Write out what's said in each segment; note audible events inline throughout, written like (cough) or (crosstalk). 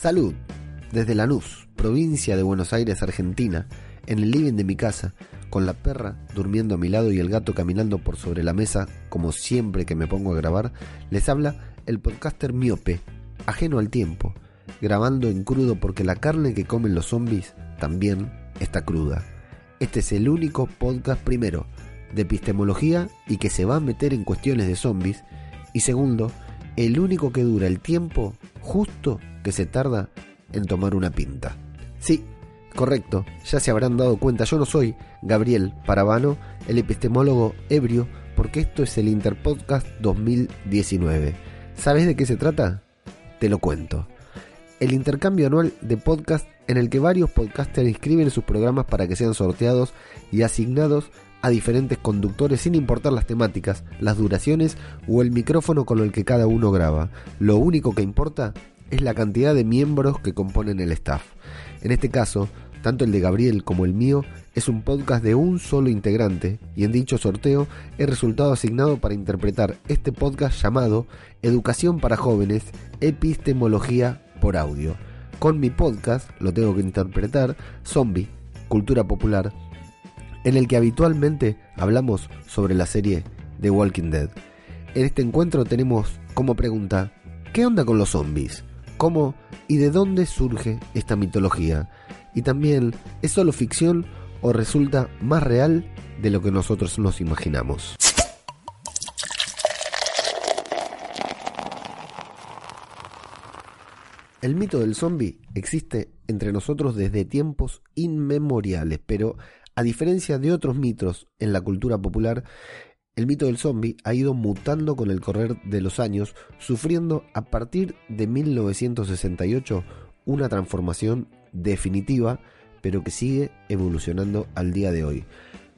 Salud. Desde Lanús, provincia de Buenos Aires, Argentina, en el living de mi casa, con la perra durmiendo a mi lado y el gato caminando por sobre la mesa, como siempre que me pongo a grabar, les habla el podcaster miope, ajeno al tiempo, grabando en crudo porque la carne que comen los zombies también está cruda. Este es el único podcast primero de epistemología y que se va a meter en cuestiones de zombies, y segundo, el único que dura el tiempo justo que se tarda en tomar una pinta. Sí, correcto, ya se habrán dado cuenta, yo no soy Gabriel Parabano, el epistemólogo ebrio, porque esto es el Interpodcast 2019. ¿Sabes de qué se trata? Te lo cuento. El intercambio anual de podcast en el que varios podcasters inscriben sus programas para que sean sorteados y asignados a diferentes conductores sin importar las temáticas, las duraciones o el micrófono con el que cada uno graba. Lo único que importa es la cantidad de miembros que componen el staff. En este caso, tanto el de Gabriel como el mío es un podcast de un solo integrante y en dicho sorteo he resultado asignado para interpretar este podcast llamado Educación para Jóvenes, Epistemología por Audio. Con mi podcast lo tengo que interpretar Zombie, Cultura Popular, en el que habitualmente hablamos sobre la serie The Walking Dead. En este encuentro tenemos como pregunta, ¿qué onda con los zombies? ¿Cómo y de dónde surge esta mitología? Y también, ¿es solo ficción o resulta más real de lo que nosotros nos imaginamos? El mito del zombie existe entre nosotros desde tiempos inmemoriales, pero a diferencia de otros mitos en la cultura popular, el mito del zombie ha ido mutando con el correr de los años, sufriendo a partir de 1968 una transformación definitiva, pero que sigue evolucionando al día de hoy.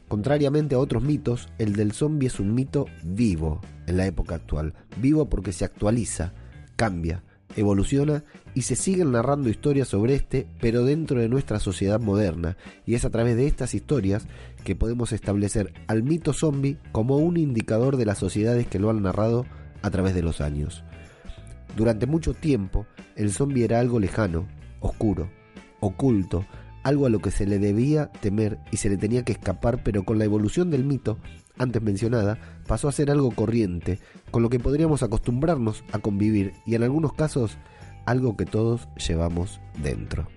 Contrariamente a otros mitos, el del zombie es un mito vivo en la época actual, vivo porque se actualiza, cambia, evoluciona y se siguen narrando historias sobre este, pero dentro de nuestra sociedad moderna, y es a través de estas historias que podemos establecer al mito zombie como un indicador de las sociedades que lo han narrado a través de los años. Durante mucho tiempo, el zombie era algo lejano, oscuro, oculto, algo a lo que se le debía temer y se le tenía que escapar, pero con la evolución del mito, antes mencionada, pasó a ser algo corriente, con lo que podríamos acostumbrarnos a convivir y en algunos casos algo que todos llevamos dentro.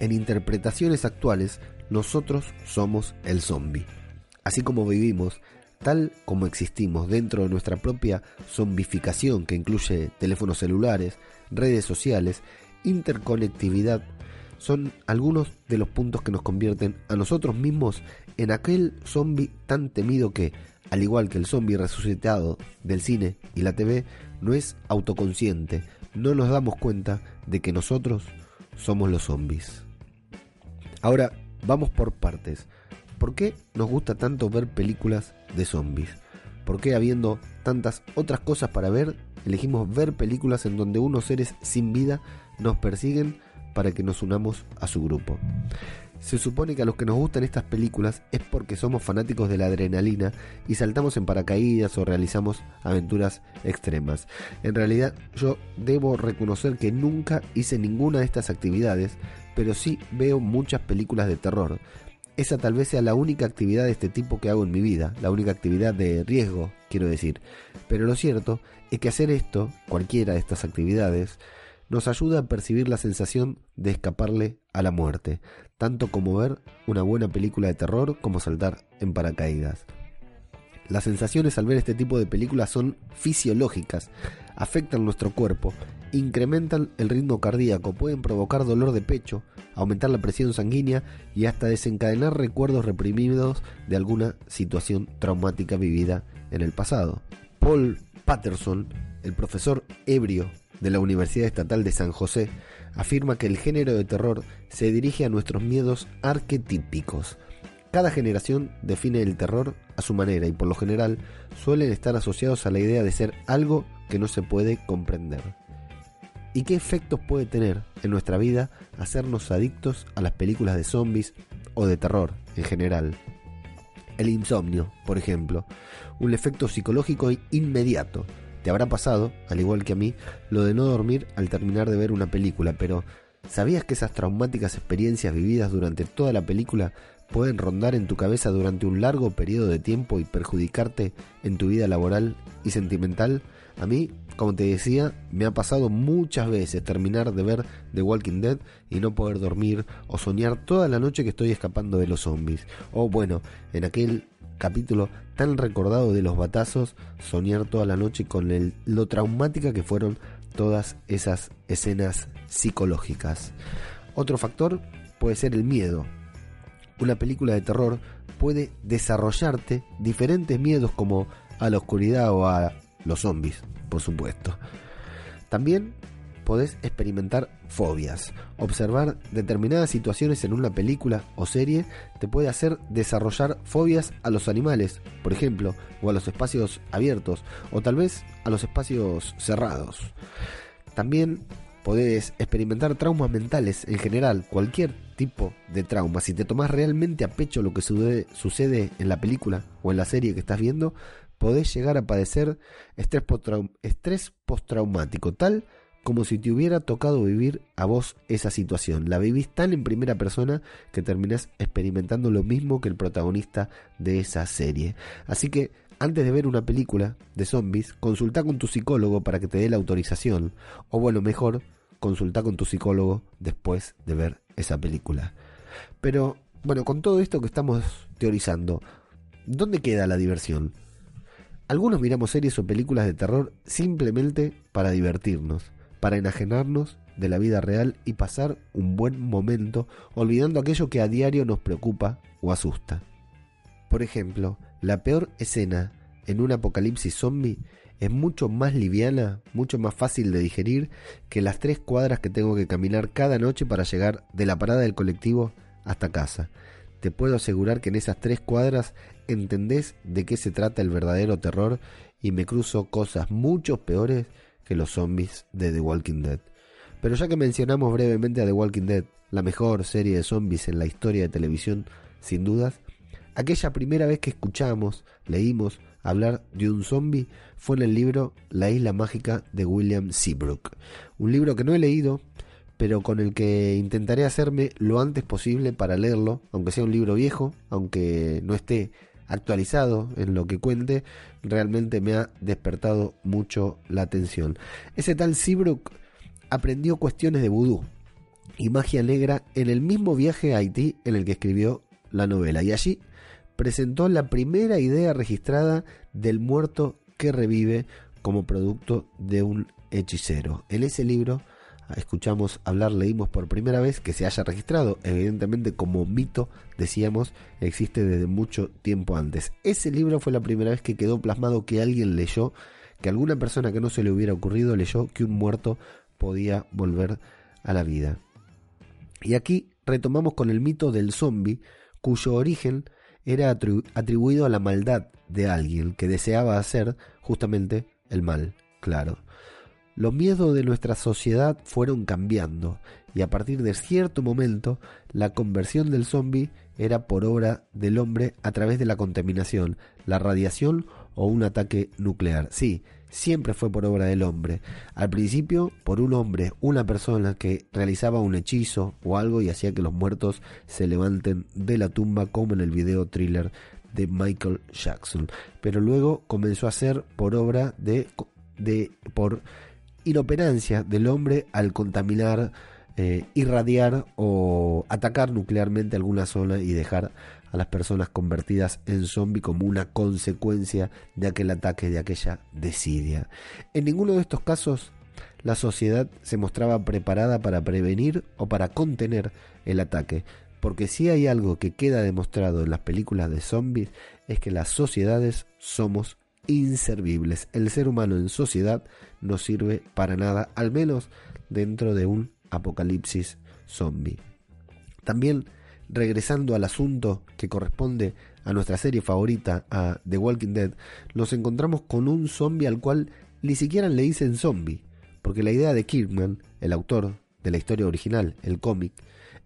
En interpretaciones actuales, nosotros somos el zombie. Así como vivimos, tal como existimos dentro de nuestra propia zombificación que incluye teléfonos celulares, redes sociales, interconectividad, son algunos de los puntos que nos convierten a nosotros mismos en aquel zombie tan temido que, al igual que el zombie resucitado del cine y la TV, no es autoconsciente, no nos damos cuenta de que nosotros somos los zombies. Ahora, vamos por partes. ¿por qué nos gusta tanto ver películas de zombies? ¿Por qué habiendo tantas otras cosas para ver, elegimos ver películas en donde unos seres sin vida nos persiguen para que nos unamos a su grupo? Se supone que a los que nos gustan estas películas es porque somos fanáticos de la adrenalina y saltamos en paracaídas o realizamos aventuras extremas. En realidad yo debo reconocer que nunca hice ninguna de estas actividades, pero sí veo muchas películas de terror. Esa tal vez sea la única actividad de este tipo que hago en mi vida, la única actividad de riesgo, quiero decir. Pero lo cierto es que hacer esto, cualquiera de estas actividades, nos ayuda a percibir la sensación de escaparle a la muerte, tanto como ver una buena película de terror como saltar en paracaídas. Las sensaciones al ver este tipo de películas son fisiológicas, afectan nuestro cuerpo, incrementan el ritmo cardíaco, pueden provocar dolor de pecho, aumentar la presión sanguínea y hasta desencadenar recuerdos reprimidos de alguna situación traumática vivida en el pasado. Paul Patterson, el profesor ebrio de la Universidad Estatal de San José, afirma que el género de terror se dirige a nuestros miedos arquetípicos. Cada generación define el terror a su manera y por lo general suelen estar asociados a la idea de ser algo que no se puede comprender. ¿Y qué efectos puede tener en nuestra vida hacernos adictos a las películas de zombies o de terror en general? El insomnio, por ejemplo, un efecto psicológico inmediato. Te habrá pasado, al igual que a mí, lo de no dormir al terminar de ver una película, pero ¿sabías que esas traumáticas experiencias vividas durante toda la película pueden rondar en tu cabeza durante un largo periodo de tiempo y perjudicarte en tu vida laboral y sentimental? A mí, como te decía, me ha pasado muchas veces terminar de ver The Walking Dead y no poder dormir o soñar toda la noche que estoy escapando de los zombies. O bueno, en aquel capítulo tan recordado de los batazos, soñar toda la noche con lo traumática que fueron todas esas escenas psicológicas. Otro factor puede ser el miedo. Una película de terror puede desarrollarte diferentes miedos como a la oscuridad o a los zombies, por supuesto. También podés experimentar fobias. Observar determinadas situaciones en una película o serie te puede hacer desarrollar fobias a los animales, por ejemplo, o a los espacios abiertos, o tal vez a los espacios cerrados. También podés experimentar traumas mentales en general, cualquier tipo de trauma. Si te tomas realmente a pecho lo que sucede, en la película o en la serie que estás viendo, podés llegar a padecer estrés postraumático, tal como si te hubiera tocado vivir a vos esa situación. La vivís tan en primera persona que terminás experimentando lo mismo que el protagonista de esa serie. Así que antes de ver una película de zombies, consulta con tu psicólogo para que te dé la autorización. O bueno, mejor, consulta con tu psicólogo después de ver esa película. Pero, bueno, con todo esto que estamos teorizando, ¿dónde queda la diversión? Algunos miramos series o películas de terror simplemente para divertirnos para enajenarnos de la vida real y pasar un buen momento olvidando aquello que a diario nos preocupa o asusta. Por ejemplo, la peor escena en un apocalipsis zombie es mucho más liviana, mucho más fácil de digerir que las tres cuadras que tengo que caminar cada noche para llegar de la parada del colectivo hasta casa. Te puedo asegurar que en esas tres cuadras entendés de qué se trata el verdadero terror y me cruzo cosas mucho peores que los zombies de The Walking Dead. Pero ya que mencionamos brevemente a The Walking Dead, la mejor serie de zombies en la historia de televisión, sin dudas, aquella primera vez que escuchamos, leímos hablar de un zombie fue en el libro La isla mágica de William Seabrook, un libro que no he leído, pero con el que intentaré hacerme lo antes posible para leerlo, aunque sea un libro viejo, aunque no esté actualizado en lo que cuente, realmente me ha despertado mucho la atención. Ese tal Seabrook aprendió cuestiones de vudú y magia negra en el mismo viaje a Haití en el que escribió la novela y allí presentó la primera idea registrada del muerto que revive como producto de un hechicero. En ese libro escuchamos hablar, leímos por primera vez que se haya registrado, evidentemente como mito, decíamos, existe desde mucho tiempo antes. Ese libro fue la primera vez que quedó plasmado que alguien leyó, que alguna persona que no se le hubiera ocurrido leyó que un muerto podía volver a la vida. Y aquí retomamos con el mito del zombie, cuyo origen era atribuido a la maldad de alguien que deseaba hacer justamente el mal, claro. Los miedos de nuestra sociedad fueron cambiando y a partir de cierto momento la conversión del zombie era por obra del hombre a través de la contaminación, la radiación o un ataque nuclear. Sí, siempre fue por obra del hombre. Al principio por un hombre, una persona que realizaba un hechizo o algo y hacía que los muertos se levanten de la tumba como en el video thriller de Michael Jackson. Pero luego comenzó a ser por obra de, de por inoperancia del hombre al contaminar, eh, irradiar o atacar nuclearmente alguna zona y dejar a las personas convertidas en zombie como una consecuencia de aquel ataque, de aquella desidia. En ninguno de estos casos la sociedad se mostraba preparada para prevenir o para contener el ataque, porque si hay algo que queda demostrado en las películas de zombies es que las sociedades somos inservibles. El ser humano en sociedad no sirve para nada, al menos dentro de un apocalipsis zombie. También, regresando al asunto que corresponde a nuestra serie favorita, a The Walking Dead, nos encontramos con un zombie al cual ni siquiera le dicen zombie, porque la idea de Kirkman, el autor de la historia original, el cómic,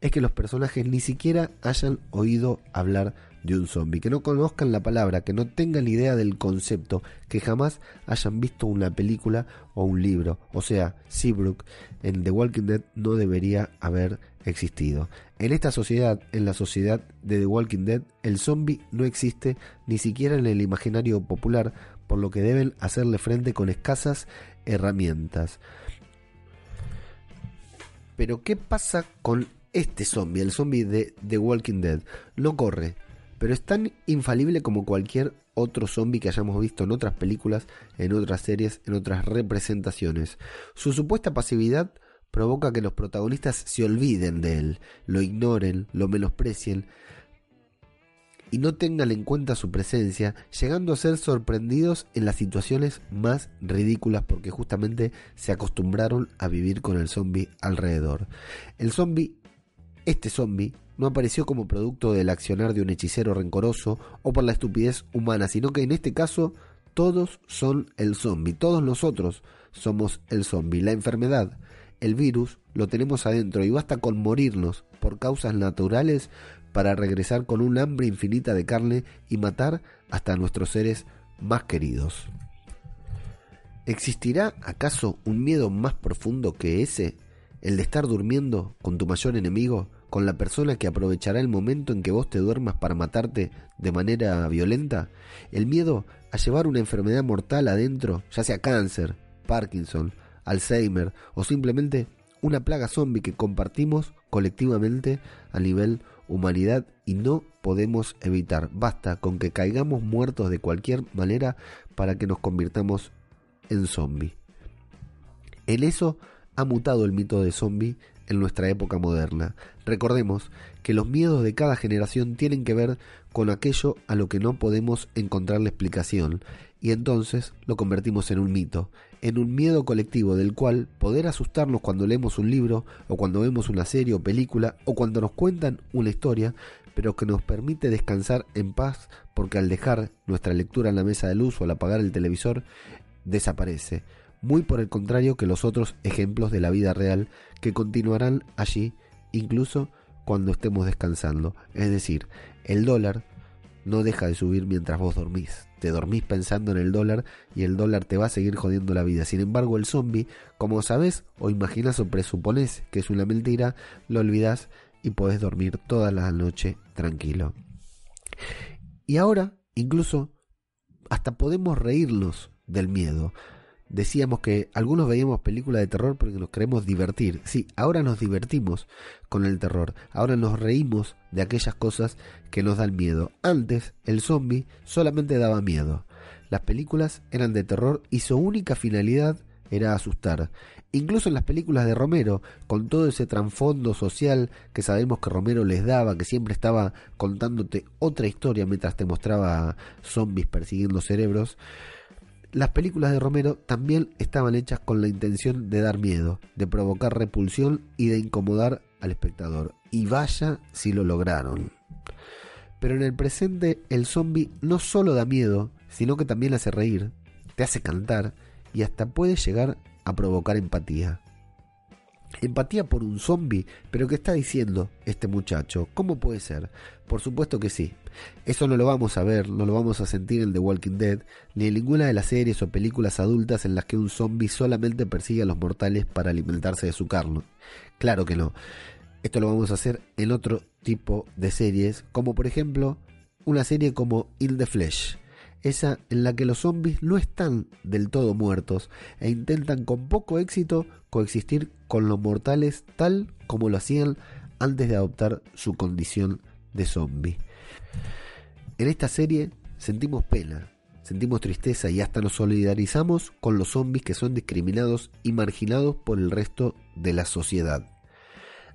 es que los personajes ni siquiera hayan oído hablar de un zombie, que no conozcan la palabra, que no tengan idea del concepto, que jamás hayan visto una película o un libro. O sea, Seabrook en The Walking Dead no debería haber existido. En esta sociedad, en la sociedad de The Walking Dead, el zombie no existe ni siquiera en el imaginario popular, por lo que deben hacerle frente con escasas herramientas. Pero ¿qué pasa con este zombie, el zombie de The Walking Dead? No corre, pero es tan infalible como cualquier otro zombie que hayamos visto en otras películas, en otras series, en otras representaciones. Su supuesta pasividad provoca que los protagonistas se olviden de él, lo ignoren, lo menosprecien y no tengan en cuenta su presencia, llegando a ser sorprendidos en las situaciones más ridículas porque justamente se acostumbraron a vivir con el zombie alrededor. El zombie, este zombie, no apareció como producto del accionar de un hechicero rencoroso o por la estupidez humana, sino que en este caso todos son el zombie, todos nosotros somos el zombie. La enfermedad, el virus, lo tenemos adentro y basta con morirnos por causas naturales para regresar con un hambre infinita de carne y matar hasta a nuestros seres más queridos. ¿Existirá acaso un miedo más profundo que ese? ¿El de estar durmiendo con tu mayor enemigo? Con la persona que aprovechará el momento en que vos te duermas para matarte de manera violenta? ¿El miedo a llevar una enfermedad mortal adentro, ya sea cáncer, Parkinson, Alzheimer o simplemente una plaga zombie que compartimos colectivamente a nivel humanidad y no podemos evitar? Basta con que caigamos muertos de cualquier manera para que nos convirtamos en zombie. En eso ha mutado el mito de zombie en nuestra época moderna. Recordemos que los miedos de cada generación tienen que ver con aquello a lo que no podemos encontrar la explicación, y entonces lo convertimos en un mito, en un miedo colectivo del cual poder asustarnos cuando leemos un libro, o cuando vemos una serie o película, o cuando nos cuentan una historia, pero que nos permite descansar en paz porque al dejar nuestra lectura en la mesa de luz o al apagar el televisor, desaparece muy por el contrario que los otros ejemplos de la vida real que continuarán allí incluso cuando estemos descansando. Es decir, el dólar no deja de subir mientras vos dormís. Te dormís pensando en el dólar y el dólar te va a seguir jodiendo la vida. Sin embargo, el zombie, como sabes o imaginas o presupones que es una mentira, lo olvidas y podés dormir toda la noche tranquilo. Y ahora, incluso, hasta podemos reírnos del miedo decíamos que algunos veíamos películas de terror porque nos queremos divertir. Sí, ahora nos divertimos con el terror. Ahora nos reímos de aquellas cosas que nos dan miedo. Antes, el zombie solamente daba miedo. Las películas eran de terror y su única finalidad era asustar. Incluso en las películas de Romero, con todo ese trasfondo social que sabemos que Romero les daba, que siempre estaba contándote otra historia mientras te mostraba zombies persiguiendo cerebros, las películas de Romero también estaban hechas con la intención de dar miedo, de provocar repulsión y de incomodar al espectador. Y vaya si lo lograron. Pero en el presente el zombie no solo da miedo, sino que también hace reír, te hace cantar y hasta puede llegar a provocar empatía. Empatía por un zombie, pero ¿qué está diciendo este muchacho? ¿Cómo puede ser? Por supuesto que sí. Eso no lo vamos a ver, no lo vamos a sentir en The Walking Dead, ni en ninguna de las series o películas adultas en las que un zombie solamente persigue a los mortales para alimentarse de su carne. Claro que no. Esto lo vamos a hacer en otro tipo de series, como por ejemplo una serie como In the Flesh esa en la que los zombies no están del todo muertos e intentan con poco éxito coexistir con los mortales tal como lo hacían antes de adoptar su condición de zombie. En esta serie sentimos pena, sentimos tristeza y hasta nos solidarizamos con los zombies que son discriminados y marginados por el resto de la sociedad.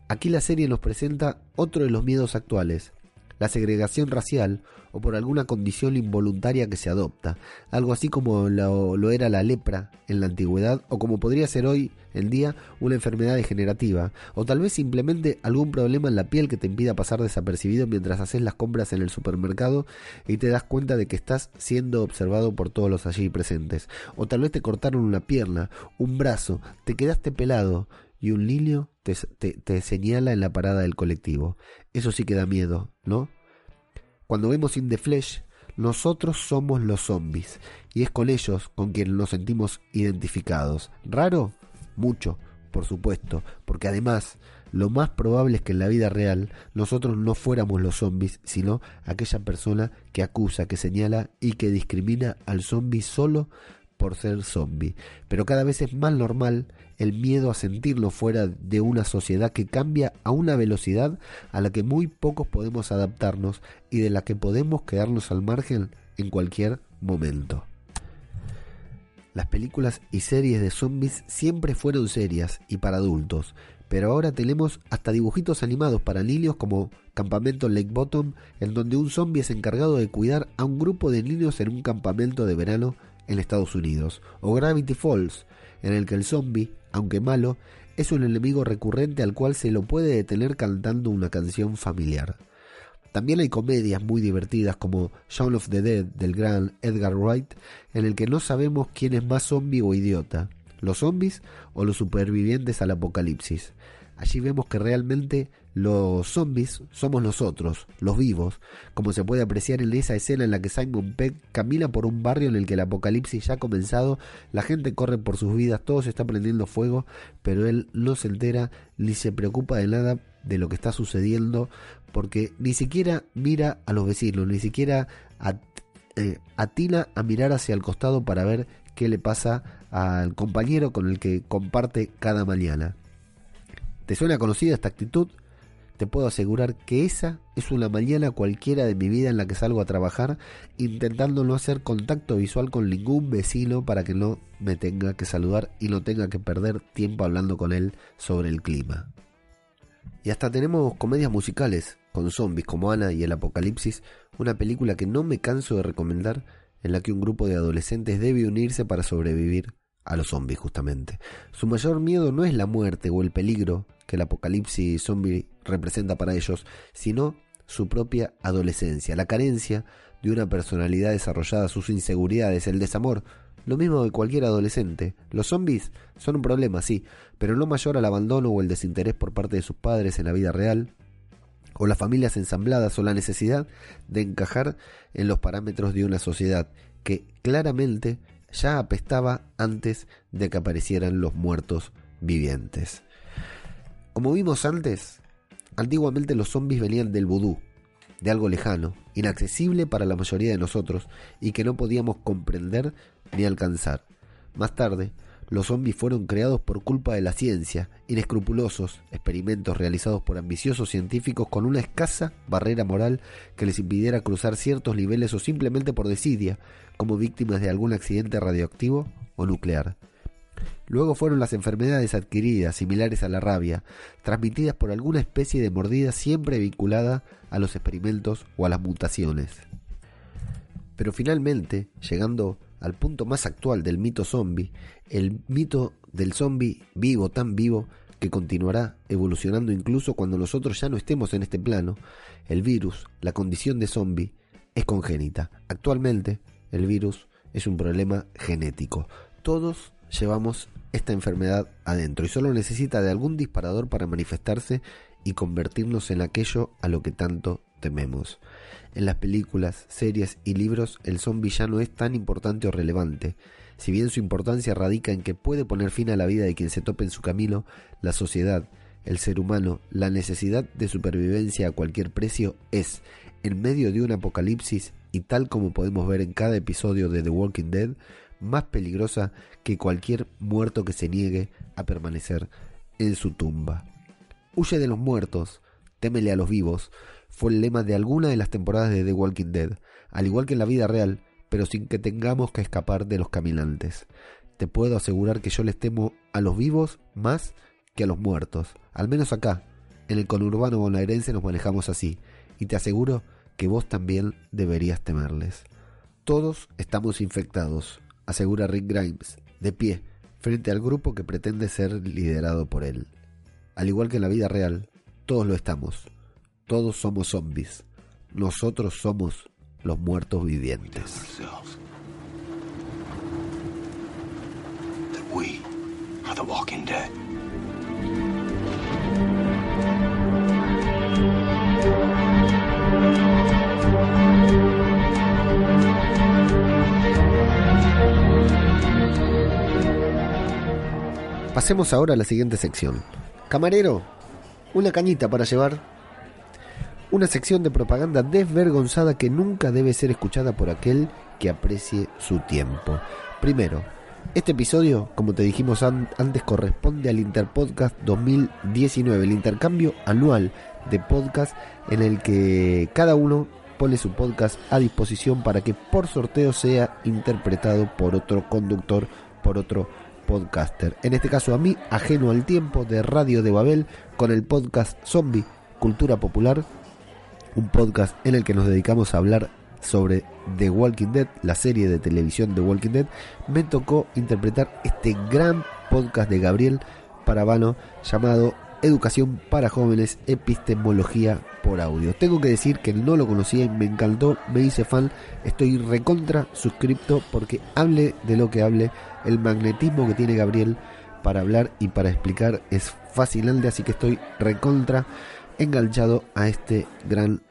Aquí la serie nos presenta otro de los miedos actuales, la segregación racial o por alguna condición involuntaria que se adopta, algo así como lo, era la lepra en la antigüedad o como podría ser hoy en día una enfermedad degenerativa, o tal vez simplemente algún problema en la piel que te impida pasar desapercibido mientras haces las compras en el supermercado y te das cuenta de que estás siendo observado por todos los allí presentes, o tal vez te cortaron una pierna, un brazo, te quedaste pelado y un niño te, señala en la parada del colectivo. Eso sí que da miedo, ¿no? Cuando vemos In the Flesh, nosotros somos los zombies y es con ellos con quienes nos sentimos identificados. ¿Raro? Mucho, por supuesto, porque además lo más probable es que en la vida real nosotros no fuéramos los zombies, sino aquella persona que acusa, que señala y que discrimina al zombie solo por ser zombie, pero cada vez es más normal el miedo a sentirlo fuera de una sociedad que cambia a una velocidad a la que muy pocos podemos adaptarnos y de la que podemos quedarnos al margen en cualquier momento. Las películas y series de zombies siempre fueron serias y para adultos, pero ahora tenemos hasta dibujitos animados para niños como Campamento Lake Bottom, en donde un zombie es encargado de cuidar a un grupo de niños en un campamento de verano en Estados Unidos, o Gravity Falls, en el que el zombie, aunque malo, es un enemigo recurrente al cual se lo puede detener cantando una canción familiar. También hay comedias muy divertidas como Shaun of the Dead del gran Edgar Wright, en el que no sabemos quién es más zombie o idiota, los zombies o los supervivientes al apocalipsis. Allí vemos que realmente los zombies somos nosotros, los vivos, como se puede apreciar en esa escena en la que Simon Pegg camina por un barrio en el que el apocalipsis ya ha comenzado, la gente corre por sus vidas, todo se está prendiendo fuego, pero él no se entera ni se preocupa de nada de lo que está sucediendo, porque ni siquiera mira a los vecinos, ni siquiera eh, atina a mirar hacia el costado para ver qué le pasa al compañero con el que comparte cada mañana. ¿Te suena conocida esta actitud? Puedo asegurar que esa es una mañana cualquiera de mi vida en la que salgo a trabajar intentando no hacer contacto visual con ningún vecino para que no me tenga que saludar y no tenga que perder tiempo hablando con él sobre el clima. Y hasta tenemos comedias musicales con zombies como Ana y el Apocalipsis, una película que no me canso de recomendar en la que un grupo de adolescentes debe unirse para sobrevivir a los zombies justamente. Su mayor miedo no es la muerte o el peligro que el apocalipsis zombie representa para ellos, sino su propia adolescencia, la carencia de una personalidad desarrollada, sus inseguridades, el desamor, lo mismo de cualquier adolescente. Los zombies son un problema, sí, pero no mayor al abandono o el desinterés por parte de sus padres en la vida real, o las familias ensambladas, o la necesidad de encajar en los parámetros de una sociedad que claramente ya apestaba antes de que aparecieran los muertos vivientes. Como vimos antes, antiguamente los zombies venían del vudú, de algo lejano, inaccesible para la mayoría de nosotros y que no podíamos comprender ni alcanzar. Más tarde, los zombies fueron creados por culpa de la ciencia, inescrupulosos experimentos realizados por ambiciosos científicos con una escasa barrera moral que les impidiera cruzar ciertos niveles o simplemente por desidia, como víctimas de algún accidente radioactivo o nuclear. Luego fueron las enfermedades adquiridas, similares a la rabia, transmitidas por alguna especie de mordida siempre vinculada a los experimentos o a las mutaciones. Pero finalmente, llegando al punto más actual del mito zombie, el mito del zombie vivo, tan vivo, que continuará evolucionando incluso cuando nosotros ya no estemos en este plano, el virus, la condición de zombie, es congénita. Actualmente, el virus es un problema genético. Todos llevamos esta enfermedad adentro y solo necesita de algún disparador para manifestarse y convertirnos en aquello a lo que tanto tememos. En las películas, series y libros el zombie ya no es tan importante o relevante. Si bien su importancia radica en que puede poner fin a la vida de quien se tope en su camino, la sociedad, el ser humano, la necesidad de supervivencia a cualquier precio es, en medio de un apocalipsis y tal como podemos ver en cada episodio de The Walking Dead, más peligrosa que cualquier muerto que se niegue a permanecer en su tumba. Huye de los muertos, témele a los vivos, fue el lema de alguna de las temporadas de The Walking Dead, al igual que en la vida real, pero sin que tengamos que escapar de los caminantes. Te puedo asegurar que yo les temo a los vivos más que a los muertos, al menos acá, en el conurbano bonaerense nos manejamos así, y te aseguro que vos también deberías temerles. Todos estamos infectados, asegura Rick Grimes, de pie, frente al grupo que pretende ser liderado por él. Al igual que en la vida real, todos lo estamos. Todos somos zombies. Nosotros somos los muertos vivientes. Pasemos ahora a la siguiente sección. Camarero, una cañita para llevar. Una sección de propaganda desvergonzada que nunca debe ser escuchada por aquel que aprecie su tiempo. Primero, este episodio, como te dijimos an- antes, corresponde al Interpodcast 2019, el intercambio anual de podcast en el que cada uno pone su podcast a disposición para que por sorteo sea interpretado por otro conductor, por otro podcaster. En este caso a mí, ajeno al tiempo de Radio de Babel, con el podcast Zombie Cultura Popular, un podcast en el que nos dedicamos a hablar sobre The Walking Dead, la serie de televisión The Walking Dead, me tocó interpretar este gran podcast de Gabriel Parabano llamado Educación para Jóvenes, Epistemología por Audio. Tengo que decir que no lo conocía me encantó, me hice fan, estoy recontra suscripto porque hable de lo que hable, el magnetismo que tiene Gabriel para hablar y para explicar es fascinante, así que estoy recontra enganchado a este gran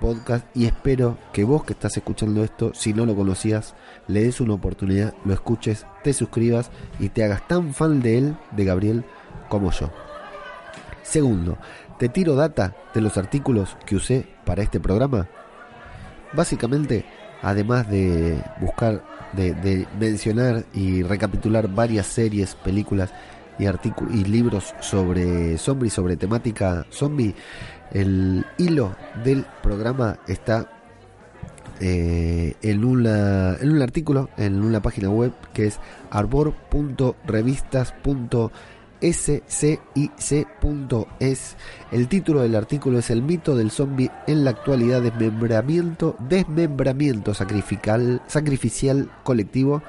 podcast y espero que vos que estás escuchando esto, si no lo conocías, le des una oportunidad, lo escuches, te suscribas y te hagas tan fan de él, de Gabriel, como yo. Segundo, te tiro data de los artículos que usé para este programa. Básicamente, además de buscar, de, mencionar y recapitular varias series, películas y, y libros sobre zombie, sobre temática zombie, el hilo del programa está eh, en, una, en un artículo, en una página web que es arbor.revistas.scic.es. El título del artículo es El mito del zombie en la actualidad, desmembramiento, desmembramiento sacrificial, sacrificial colectivo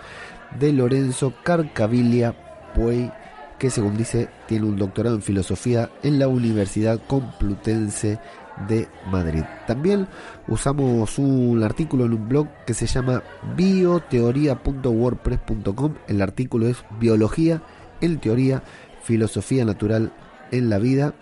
de Lorenzo Carcaviglia Puey que según dice tiene un doctorado en filosofía en la Universidad Complutense de Madrid. También usamos un artículo en un blog que se llama bioteoría.wordpress.com. El artículo es Biología en teoría, filosofía natural en la vida.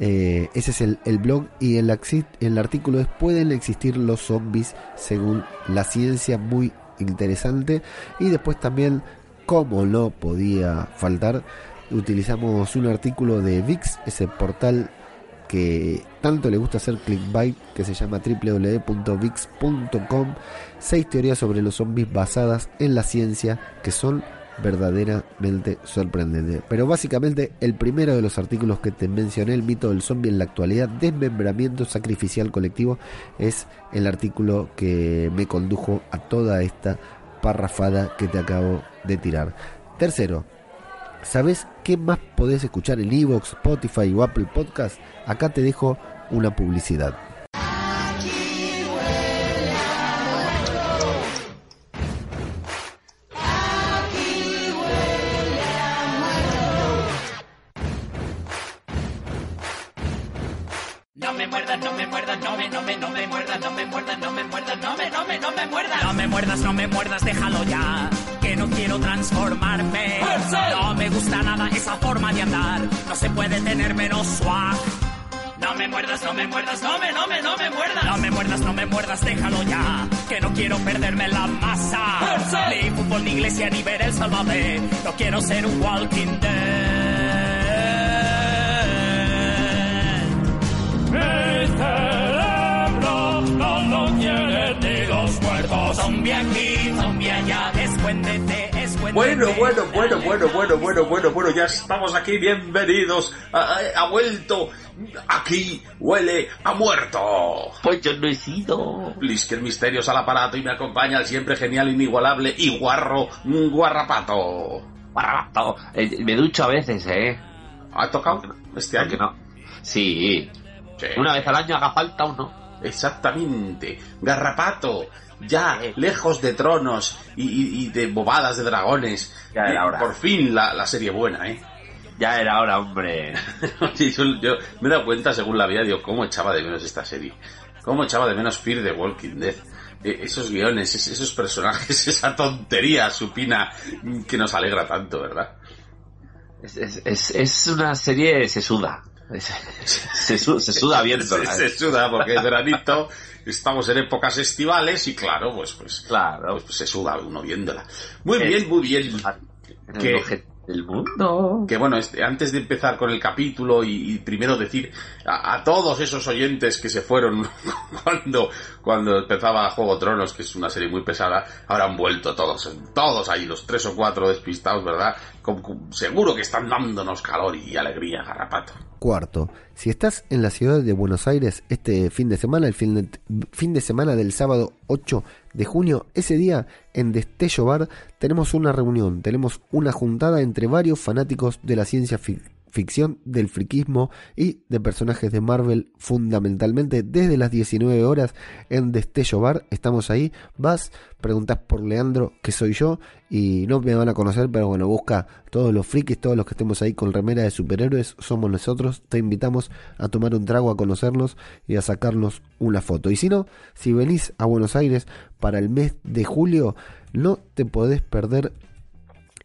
Eh, ese es el, blog y el, el artículo es ¿Pueden existir los zombies según la ciencia? Muy interesante. Y después también, como no podía faltar, utilizamos un artículo de VIX, ese portal que tanto le gusta hacer clickbait, que se llama www.vix.com. Seis teorías sobre los zombies basadas en la ciencia que son verdaderamente sorprendentes. Pero básicamente el primero de los artículos que te mencioné, el mito del zombie en la actualidad, desmembramiento sacrificial colectivo, es el artículo que me condujo a toda esta parrafada que te acabo de tirar. Tercero, ¿Sabes qué más podés escuchar en Evox, Spotify o Apple Podcast? Acá te dejo una publicidad. Transformarme. No me gusta nada esa forma de andar, no se puede tener menos swag. No me muerdas, no me muerdas, no me, no me, no me muerdas. No me muerdas, no me muerdas, déjalo ya. Que no quiero perderme la masa. Ni fútbol, ni iglesia, ni ver el salvaje. No quiero ser un walking dead. Cerebro no lo quiere ni los muertos. Zombie aquí, zombie allá, escuéndete, escuéndete. Bueno, bueno, bueno, bueno, bueno, bueno, bueno, bueno, ya estamos aquí, bienvenidos. Ha, ha vuelto. Aquí huele a muerto. Pues yo no he sido. Blisker Misterios al aparato y me acompaña el siempre genial, inigualable y guarro Guarrapato. Guarrapato. Eh, me ducho a veces, ¿eh? ¿Ha tocado este año? no. Sí. Sí. Una vez al año haga falta uno. Exactamente. Garrapato. Ya, lejos de tronos y, y- y de bobadas de dragones. Ya era Eh, hora. Por fin la, la serie buena, ¿eh? Ya era hora, hombre. (laughs) Oye, yo, yo me he dado cuenta, según la vida, digo, cómo echaba de menos esta serie. Cómo echaba de menos Fear the Walking Dead. Eh, esos guiones, es- esos personajes, (laughs) esa tontería supina que nos alegra tanto, ¿verdad? Es, es, es, es una serie, se suda. Es- se, su- se suda viendo. Se, se suda porque es veranito, estamos en épocas estivales y claro, pues, pues, Claro. pues, pues se suda uno viéndola. Muy Es- bien, muy bien. En Que- el mundo. que bueno, este, antes de empezar con el capítulo y, y primero decir a, a todos esos oyentes que se fueron (laughs) cuando, cuando empezaba Juego de Tronos, que es una serie muy pesada, ahora han vuelto todos, todos ahí, los tres o cuatro despistados, ¿verdad? Seguro que están dándonos calor y alegría, garrapato. Cuarto, si estás en la ciudad de Buenos Aires este fin de semana, el fin de, fin de semana del sábado 8 de junio, ese día en Destello Bar tenemos una reunión, tenemos una juntada entre varios fanáticos de la ciencia fic- ficción, del friquismo y de personajes de Marvel fundamentalmente desde las 19 horas en Destello Bar, estamos ahí, vas, preguntas por Leandro, que soy yo, y no me van a conocer, pero bueno, busca todos los frikis, todos los que estemos ahí con remera de superhéroes, somos nosotros, te invitamos a tomar un trago, a conocernos y a sacarnos una foto. Y si no, si venís a Buenos Aires para el mes de julio, no te podés perder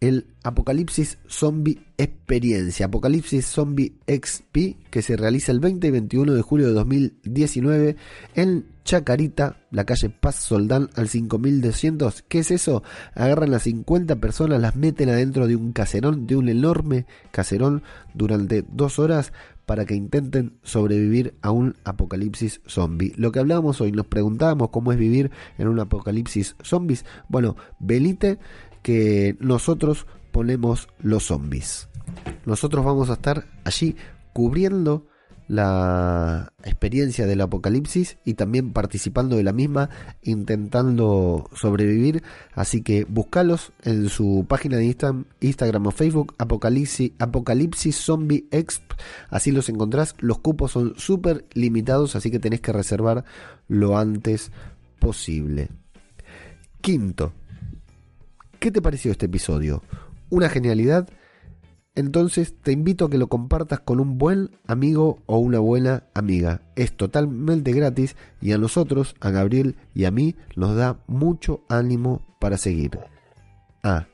el Apocalipsis Zombie Experiencia, Apocalipsis Zombie XP, que se realiza el 20 y 21 de julio de 2019 en Chacarita, la calle Paz Soldán al 5200. ¿Qué es eso? Agarran a 50 personas, las meten adentro de un caserón, de un enorme caserón, durante dos horas para que intenten sobrevivir a un apocalipsis zombie. Lo que hablábamos hoy, nos preguntábamos cómo es vivir en un apocalipsis zombies. Bueno, venite que nosotros ponemos los zombies. Nosotros vamos a estar allí cubriendo la experiencia del apocalipsis y también participando de la misma, intentando sobrevivir. Así que buscalos en su página de Instagram, o Facebook, Apocalipsis, Apocalipsis Zombie Exp. Así los encontrás. Los cupos son súper limitados, así que tenés que reservar lo antes posible. Quinto, ¿Qué te pareció este episodio? ¿Una genialidad? Entonces te invito a que lo compartas con un buen amigo o una buena amiga. Es totalmente gratis y a nosotros, a Gabriel y a mí, nos da mucho ánimo para seguir. Ah,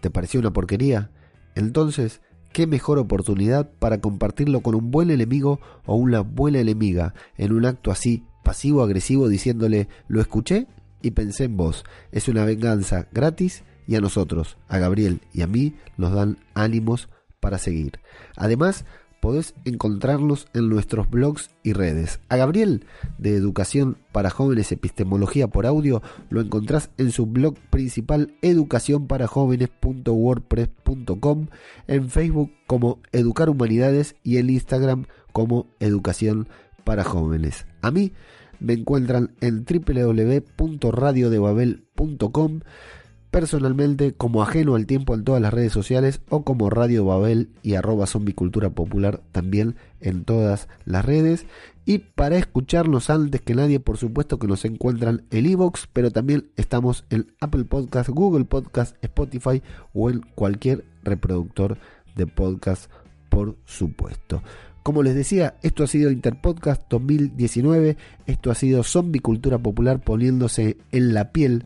¿te pareció una porquería? Entonces, ¿qué mejor oportunidad para compartirlo con un buen enemigo o una buena enemiga en un acto así pasivo-agresivo diciéndole, lo escuché y pensé en vos. Es una venganza gratis y a nosotros, a Gabriel y a mí, nos dan ánimos para seguir. Además, podés encontrarnos en nuestros blogs y redes. A Gabriel, de Educación para Jóvenes Epistemología por Audio, lo encontrás en su blog principal educacionparajóvenes.wordpress.com, en Facebook como Educar Humanidades y en Instagram como Educación para Jóvenes. A mí me encuentran en www.radiodebabel.com personalmente como ajeno al tiempo en todas las redes sociales o como Radio Babel y arroba zombicultura popular también en todas las redes. Y para escucharnos antes que nadie, por supuesto que nos encuentran en Evox, pero también estamos en Apple Podcast, Google Podcast, Spotify o en cualquier reproductor de podcast, por supuesto. Como les decía, esto ha sido Interpodcast 2019, esto ha sido Zombie Cultura Popular poniéndose en la piel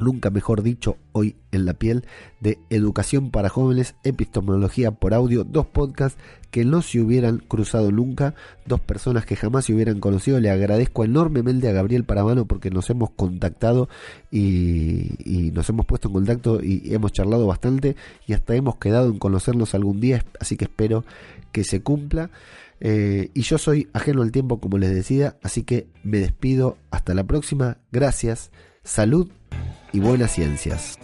nunca mejor dicho, hoy en la piel, de Educación para Jóvenes, Epistemología por Audio, dos podcasts que no se hubieran cruzado nunca, dos personas que jamás se hubieran conocido. Le agradezco enormemente a Gabriel Paramano porque nos hemos contactado y, nos hemos puesto en contacto y hemos charlado bastante y hasta hemos quedado en conocernos algún día, así que espero que se cumpla. Eh, y yo soy ajeno al tiempo, como les decía, así que me despido. Hasta la próxima. Gracias. Salud y buenas ciencias.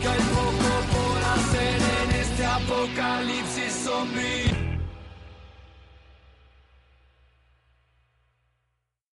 Que hay poco por hacer en este apocalipsis zombie.